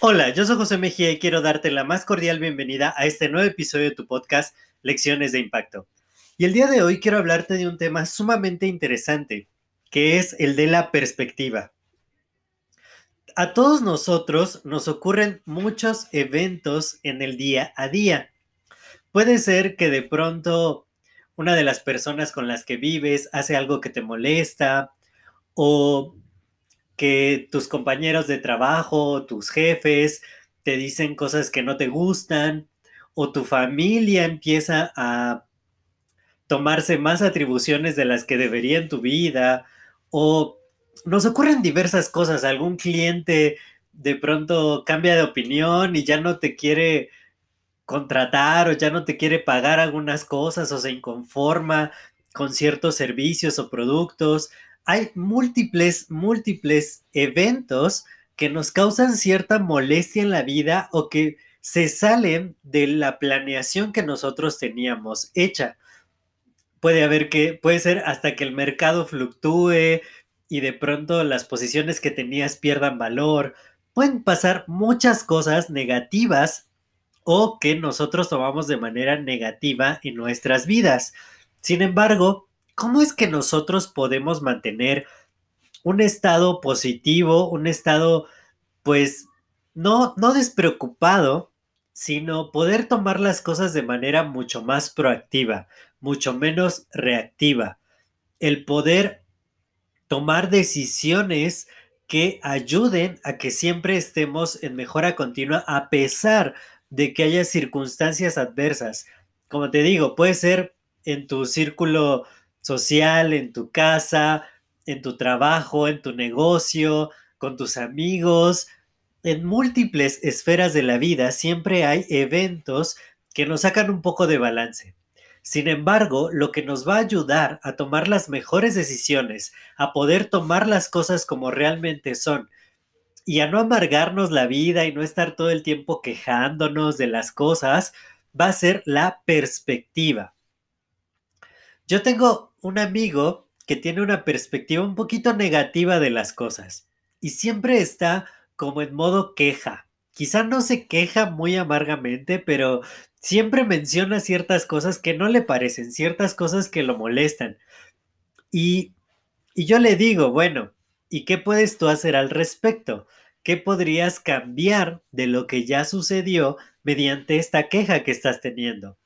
Hola, yo soy José Mejía y quiero darte la más cordial bienvenida a este nuevo episodio de tu podcast Lecciones de Impacto. Y el día de hoy quiero hablarte de un tema sumamente interesante, que es el de la perspectiva. A todos nosotros nos ocurren muchos eventos en el día a día. Puede ser que de pronto una de las personas con las que vives hace algo que te molesta o que tus compañeros de trabajo, tus jefes, te dicen cosas que no te gustan, o tu familia empieza a tomarse más atribuciones de las que debería en tu vida, o nos ocurren diversas cosas, algún cliente de pronto cambia de opinión y ya no te quiere contratar o ya no te quiere pagar algunas cosas o se inconforma con ciertos servicios o productos, hay múltiples, múltiples eventos que nos causan cierta molestia en la vida o que se salen de la planeación que nosotros teníamos hecha. Puede haber que, puede ser hasta que el mercado fluctúe y de pronto las posiciones que tenías pierdan valor. Pueden pasar muchas cosas negativas o que nosotros tomamos de manera negativa en nuestras vidas. Sin embargo, ¿cómo es que nosotros podemos mantener un estado positivo, un estado, pues, no, no despreocupado, sino poder tomar las cosas de manera mucho más proactiva, mucho menos reactiva? El poder tomar decisiones que ayuden a que siempre estemos en mejora continua a pesar de que haya circunstancias adversas. Como te digo, puede ser en tu círculo social, en tu casa, en tu trabajo, en tu negocio, con tus amigos, en múltiples esferas de la vida siempre hay eventos que nos sacan un poco de balance. Sin embargo, lo que nos va a ayudar a tomar las mejores decisiones, a poder tomar las cosas como realmente son y a no amargarnos la vida y no estar todo el tiempo quejándonos de las cosas, va a ser la perspectiva. Yo tengo un amigo que tiene una perspectiva un poquito negativa de las cosas y siempre está como en modo queja. Quizá no se queja muy amargamente, pero siempre menciona ciertas cosas que no le parecen, ciertas cosas que lo molestan. Y, y yo le digo, bueno, ¿y qué puedes tú hacer al respecto? ¿Qué podrías cambiar de lo que ya sucedió mediante esta queja que estás teniendo?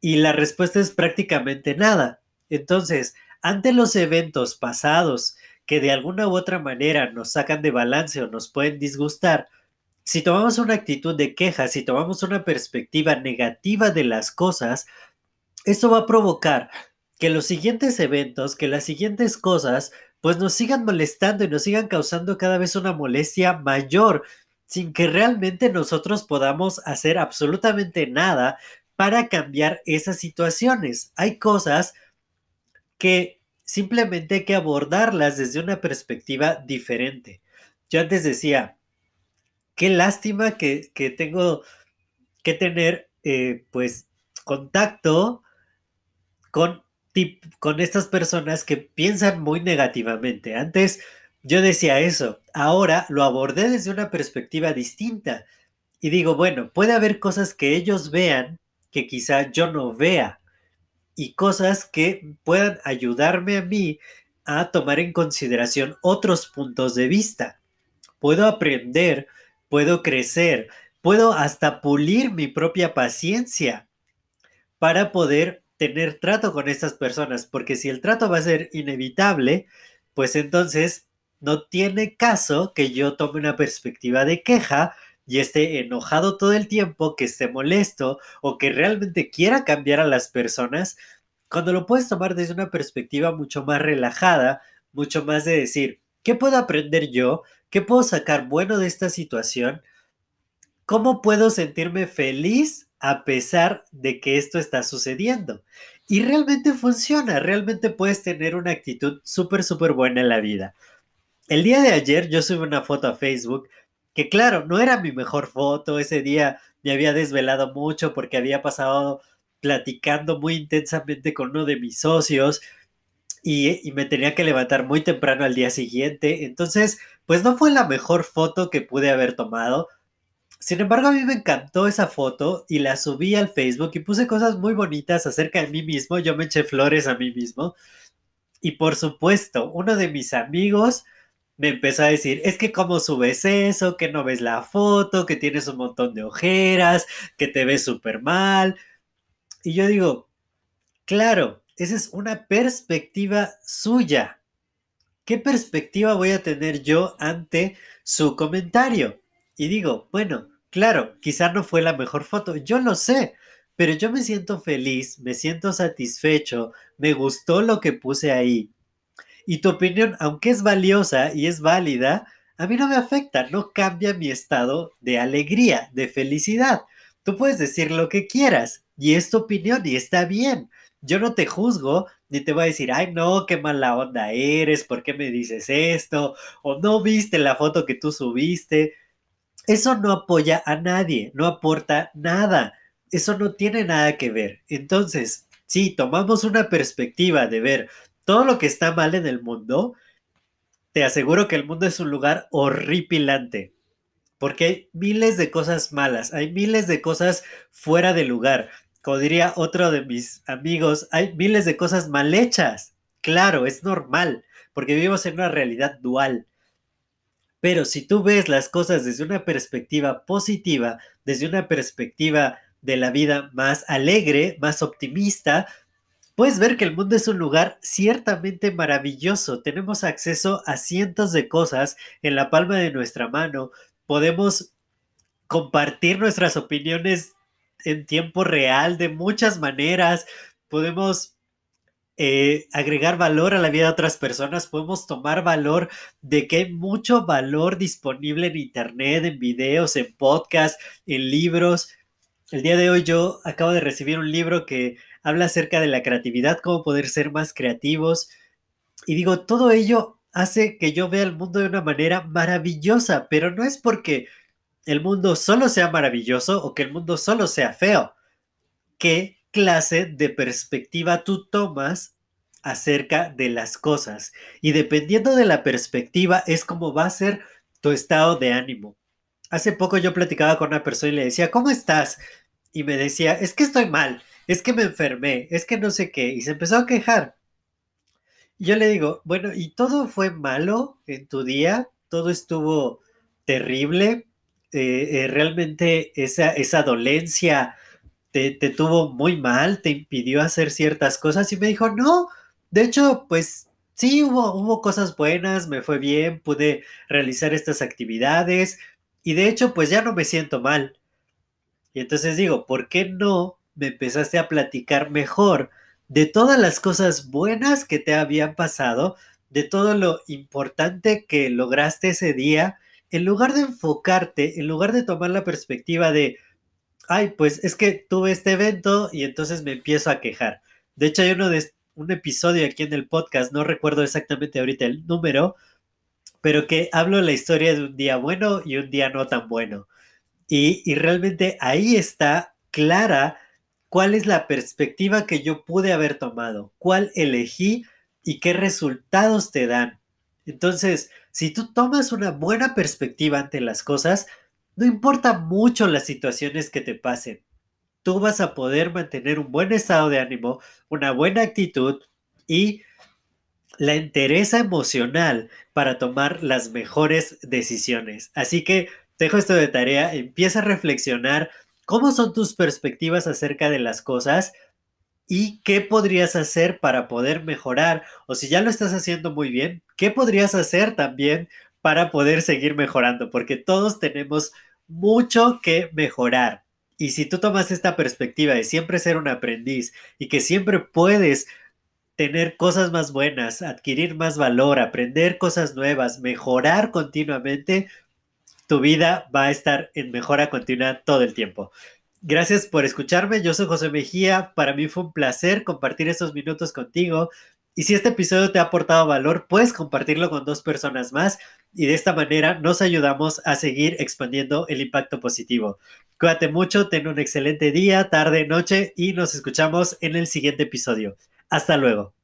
Y la respuesta es prácticamente nada. Entonces, ante los eventos pasados que de alguna u otra manera nos sacan de balance o nos pueden disgustar, si tomamos una actitud de queja, si tomamos una perspectiva negativa de las cosas, esto va a provocar que los siguientes eventos, que las siguientes cosas, pues nos sigan molestando y nos sigan causando cada vez una molestia mayor, sin que realmente nosotros podamos hacer absolutamente nada para cambiar esas situaciones. Hay cosas que simplemente hay que abordarlas desde una perspectiva diferente. Yo antes decía, qué lástima que, tengo que tener eh, pues contacto con, con estas personas que piensan muy negativamente. Antes yo decía eso, ahora lo abordé desde una perspectiva distinta y digo, bueno, puede haber cosas que ellos vean que quizá yo no vea y cosas que puedan ayudarme a mí a tomar en consideración otros puntos de vista. Puedo aprender, puedo crecer, puedo hasta pulir mi propia paciencia para poder tener trato con estas personas, porque si el trato va a ser inevitable, pues entonces no tiene caso que yo tome una perspectiva de queja y esté enojado todo el tiempo, que esté molesto o que realmente quiera cambiar a las personas, cuando lo puedes tomar desde una perspectiva mucho más relajada, mucho más de decir, ¿qué puedo aprender yo? ¿Qué puedo sacar bueno de esta situación? ¿Cómo puedo sentirme feliz a pesar de que esto está sucediendo? Y realmente funciona, realmente puedes tener una actitud súper, súper buena en la vida. El día de ayer yo subí una foto a Facebook que claro, no era mi mejor foto, ese día me había desvelado mucho porque había pasado platicando muy intensamente con uno de mis socios y, me tenía que levantar muy temprano al día siguiente. Entonces, pues no fue la mejor foto que pude haber tomado. Sin embargo, a mí me encantó esa foto y la subí al Facebook y puse cosas muy bonitas acerca de mí mismo. Yo me eché flores a mí mismo. Y por supuesto, uno de mis amigos me empezó a decir, es que cómo subes eso, que no ves la foto, que tienes un montón de ojeras, que te ves súper mal. Y yo digo, claro, esa es una perspectiva suya. ¿Qué perspectiva voy a tener yo ante su comentario? Y digo, bueno, claro, quizá no fue la mejor foto, yo lo sé, pero yo me siento feliz, me siento satisfecho, me gustó lo que puse ahí. Y tu opinión, aunque es valiosa y es válida, a mí no me afecta, no cambia mi estado de alegría, de felicidad. Tú puedes decir lo que quieras y es tu opinión y está bien. Yo no te juzgo ni te voy a decir, ay no, qué mala onda eres, ¿por qué me dices esto? O no viste la foto que tú subiste. Eso no apoya a nadie, no aporta nada. Eso no tiene nada que ver. Entonces, si tomamos una perspectiva de ver todo lo que está mal en el mundo, te aseguro que el mundo es un lugar horripilante. Porque hay miles de cosas malas, hay miles de cosas fuera de lugar. Como diría otro de mis amigos, hay miles de cosas mal hechas. Claro, es normal, porque vivimos en una realidad dual. Pero si tú ves las cosas desde una perspectiva positiva, desde una perspectiva de la vida más alegre, más optimista, puedes ver que el mundo es un lugar ciertamente maravilloso. Tenemos acceso a cientos de cosas en la palma de nuestra mano. Podemos compartir nuestras opiniones en tiempo real de muchas maneras. Podemos eh, agregar valor a la vida de otras personas. Podemos tomar valor de que hay mucho valor disponible en Internet, en videos, en podcasts, en libros. El día de hoy yo acabo de recibir un libro que habla acerca de la creatividad, cómo poder ser más creativos. Y digo, todo ello hace que yo vea el mundo de una manera maravillosa, pero no es porque el mundo solo sea maravilloso o que el mundo solo sea feo. ¿Qué clase de perspectiva tú tomas acerca de las cosas? Y dependiendo de la perspectiva es como va a ser tu estado de ánimo. Hace poco yo platicaba con una persona y le decía, ¿cómo estás? Y me decía, es que estoy mal es que me enfermé, es que no sé qué, y se empezó a quejar. yo le digo, bueno, ¿y todo fue malo en tu día? ¿Todo estuvo terrible? Eh, eh, ¿Realmente esa, esa dolencia te, te tuvo muy mal? ¿Te impidió hacer ciertas cosas? Y me dijo, no, de hecho, pues sí, hubo, hubo cosas buenas, me fue bien, pude realizar estas actividades y de hecho, pues ya no me siento mal. Y entonces digo, ¿por qué no me empezaste a platicar mejor de todas las cosas buenas que te habían pasado, de todo lo importante que lograste ese día, en lugar de enfocarte, en lugar de tomar la perspectiva de, ay, pues es que tuve este evento y entonces me empiezo a quejar. De hecho, hay uno de un episodio aquí en el podcast, no recuerdo exactamente ahorita el número, pero que hablo la historia de un día bueno y un día no tan bueno. Y, y realmente ahí está clara cuál es la perspectiva que yo pude haber tomado, cuál elegí y qué resultados te dan. Entonces, si tú tomas una buena perspectiva ante las cosas, no importa mucho las situaciones que te pasen. Tú vas a poder mantener un buen estado de ánimo, una buena actitud y la entereza emocional para tomar las mejores decisiones. Así que dejo esto de tarea, empieza a reflexionar ¿Cómo son tus perspectivas acerca de las cosas? ¿Y qué podrías hacer para poder mejorar? O si ya lo estás haciendo muy bien, ¿qué podrías hacer también para poder seguir mejorando? Porque todos tenemos mucho que mejorar. Y si tú tomas esta perspectiva de siempre ser un aprendiz y que siempre puedes tener cosas más buenas, adquirir más valor, aprender cosas nuevas, mejorar continuamente, tu vida va a estar en mejora continua todo el tiempo. Gracias por escucharme. Yo soy José Mejía. Para mí fue un placer compartir estos minutos contigo. Y si este episodio te ha aportado valor, puedes compartirlo con dos personas más y de esta manera nos ayudamos a seguir expandiendo el impacto positivo. Cuídate mucho, ten un excelente día, tarde, noche y nos escuchamos en el siguiente episodio. Hasta luego.